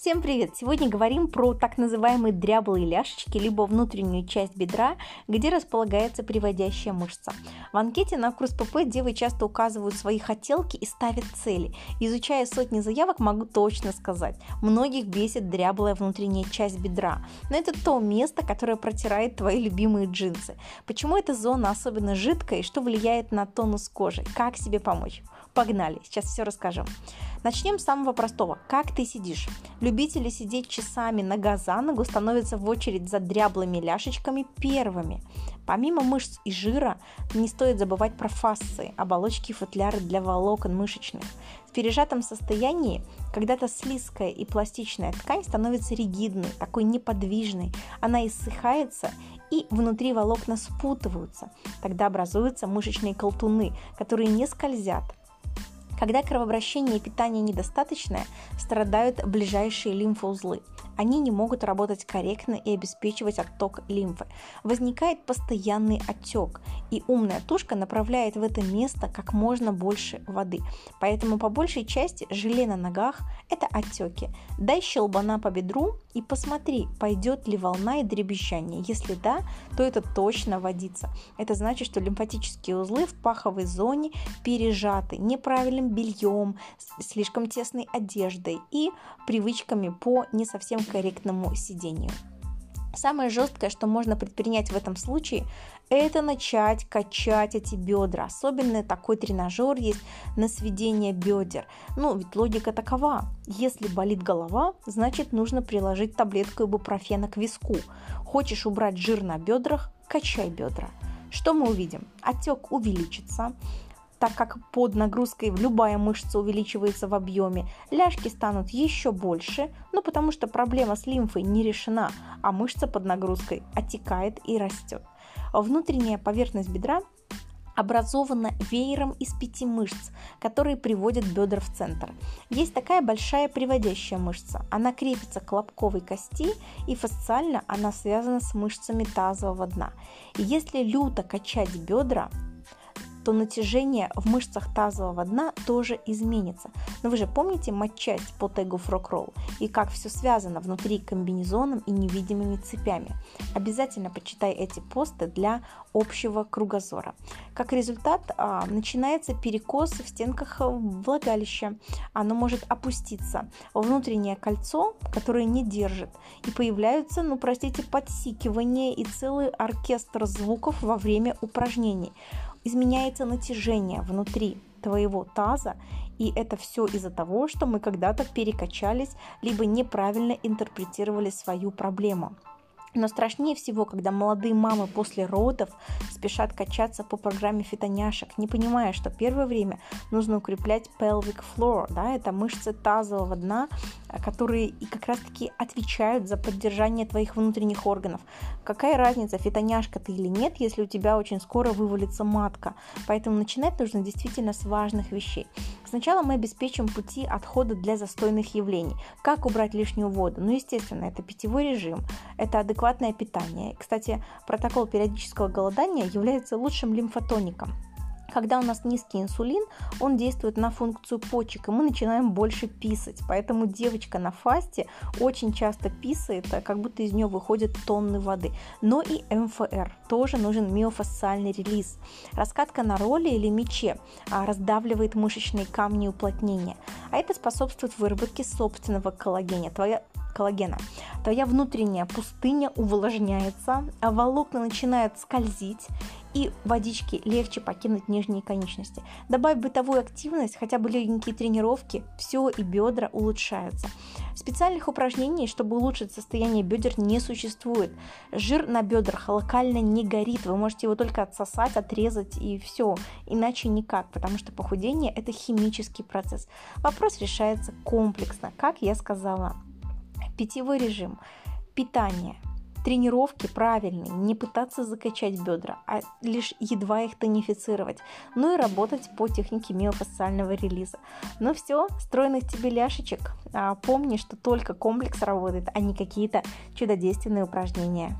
Всем привет! Сегодня говорим про так называемые дряблые ляшечки, либо внутреннюю часть бедра, где располагается приводящая мышца. В анкете на курс ПП девы часто указывают свои хотелки и ставят цели. Изучая сотни заявок, могу точно сказать, многих бесит дряблая внутренняя часть бедра. Но это то место, которое протирает твои любимые джинсы. Почему эта зона особенно жидкая и что влияет на тонус кожи? Как себе помочь? Погнали, сейчас все расскажем. Начнем с самого простого. Как ты сидишь? Любители сидеть часами нога за ногу становятся в очередь за дряблыми ляшечками первыми. Помимо мышц и жира, не стоит забывать про фасции, оболочки и футляры для волокон мышечных. В пережатом состоянии когда-то слизкая и пластичная ткань становится ригидной, такой неподвижной. Она иссыхается и внутри волокна спутываются. Тогда образуются мышечные колтуны, которые не скользят, когда кровообращение и питание недостаточное, страдают ближайшие лимфоузлы. Они не могут работать корректно и обеспечивать отток лимфы. Возникает постоянный отек, и умная тушка направляет в это место как можно больше воды. Поэтому по большей части желе на ногах – это отеки. Дай щелбана по бедру и посмотри, пойдет ли волна и дребезжание. Если да, то это точно водится. Это значит, что лимфатические узлы в паховой зоне пережаты неправильным бельем, слишком тесной одеждой и привычками по не совсем корректному сидению. Самое жесткое, что можно предпринять в этом случае, это начать качать эти бедра. Особенно такой тренажер есть на сведение бедер. Ну, ведь логика такова. Если болит голова, значит нужно приложить таблетку ибупрофена к виску. Хочешь убрать жир на бедрах, качай бедра. Что мы увидим? Отек увеличится, так как под нагрузкой любая мышца увеличивается в объеме, ляжки станут еще больше, ну потому что проблема с лимфой не решена, а мышца под нагрузкой отекает и растет. Внутренняя поверхность бедра образована веером из пяти мышц, которые приводят бедра в центр. Есть такая большая приводящая мышца. Она крепится к лобковой кости и фасциально она связана с мышцами тазового дна. И если люто качать бедра, то натяжение в мышцах тазового дна тоже изменится. Но вы же помните матчасть по тегу фрок-ролл и как все связано внутри комбинезоном и невидимыми цепями. Обязательно почитай эти посты для общего кругозора. Как результат, а, начинается перекос в стенках влагалища. Оно может опуститься. Внутреннее кольцо, которое не держит. И появляются, ну простите, подсикивания и целый оркестр звуков во время упражнений изменяется натяжение внутри твоего таза, и это все из-за того, что мы когда-то перекачались, либо неправильно интерпретировали свою проблему. Но страшнее всего, когда молодые мамы после родов спешат качаться по программе фитоняшек, не понимая, что первое время нужно укреплять pelvic floor, да, это мышцы тазового дна, которые и как раз-таки отвечают за поддержание твоих внутренних органов. Какая разница, фитоняшка ты или нет, если у тебя очень скоро вывалится матка. Поэтому начинать нужно действительно с важных вещей. Сначала мы обеспечим пути отхода для застойных явлений. Как убрать лишнюю воду? Ну, естественно, это питьевой режим, это адекватное питание. Кстати, протокол периодического голодания является лучшим лимфотоником. Когда у нас низкий инсулин, он действует на функцию почек, и мы начинаем больше писать. Поэтому девочка на фасте очень часто писает, как будто из нее выходят тонны воды. Но и МФР тоже нужен миофасциальный релиз. Раскатка на роли или мече а, раздавливает мышечные камни уплотнения, а это способствует выработке собственного коллагена. Твоя коллагена. Твоя внутренняя пустыня увлажняется, а волокна начинают скользить, и водички легче покинуть нижние конечности. Добавь бытовую активность, хотя бы легенькие тренировки, все и бедра улучшаются. Специальных упражнений, чтобы улучшить состояние бедер, не существует. Жир на бедрах локально не горит, вы можете его только отсосать, отрезать и все, иначе никак, потому что похудение это химический процесс. Вопрос решается комплексно, как я сказала. Питьевой режим, питание – тренировки правильные, не пытаться закачать бедра, а лишь едва их тонифицировать, ну и работать по технике миофасциального релиза. Ну все, стройных тебе ляшечек. А, помни, что только комплекс работает, а не какие-то чудодейственные упражнения.